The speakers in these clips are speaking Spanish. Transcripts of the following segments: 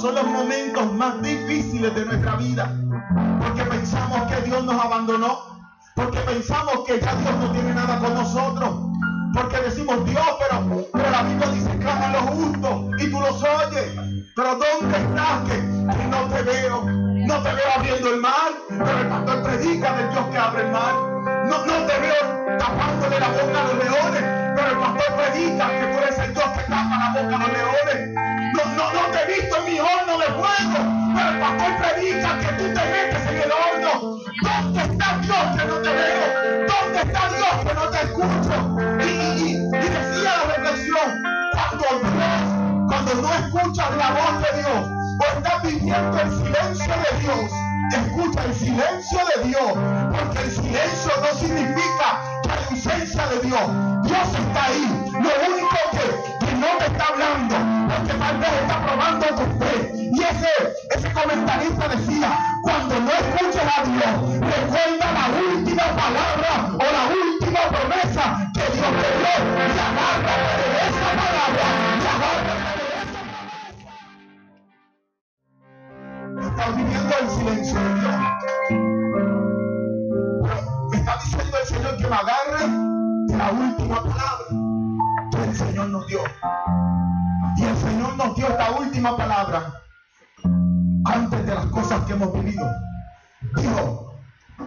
son los momentos más difíciles de nuestra vida. Porque pensamos que Dios nos abandonó. Porque pensamos que ya Dios no tiene nada con nosotros. Porque decimos Dios, pero, pero la Biblia dice clama los justos y tú los oyes. Pero ¿dónde estás? Que no te veo. No te veo abriendo el mar. Pero el pastor predica del Dios que abre el mar. No, no te veo tapándole la boca a los leones. Pero el pastor predica que tú eres el Dios que tapa la boca a los leones. De fuego. Pero el pastor predica que tú te metes en el horno. ¿Dónde está Dios que no te veo? ¿Dónde está Dios que no te escucho? Y, y- y- decía la reflexión, cuando Dios, cuando no escuchas la voz de Dios, o estás viviendo el silencio de Dios, escucha el silencio de Dios, porque el silencio no significa hay ausencia de Dios. Dios está ahí. Lo único que, que no te está hablando, tal vez está probando tu fe. Y ese, ese comentarista decía, cuando no escuches a Dios, recuerda la última palabra o la última promesa que Dios te dio y de esa palabra y agárrate de esa promesa. Estás viviendo el silencio de Dios. Me está diciendo el Señor que me agarre de la última palabra que el Señor nos dio. Y el Señor nos dio esta última palabra antes de las cosas que hemos vivido. Dijo,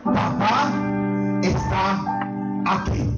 papá está aquí.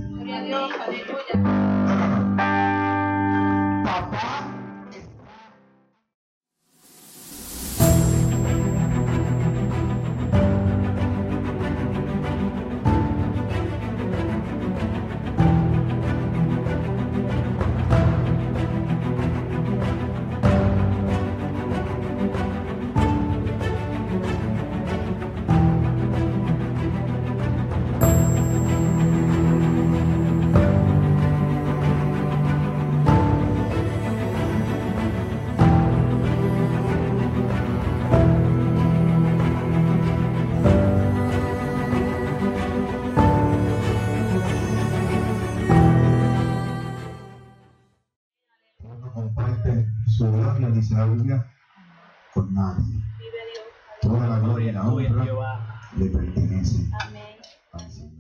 página dice la Biblia, con nadie. Toda la gloria y la honra le pertenece al Señor.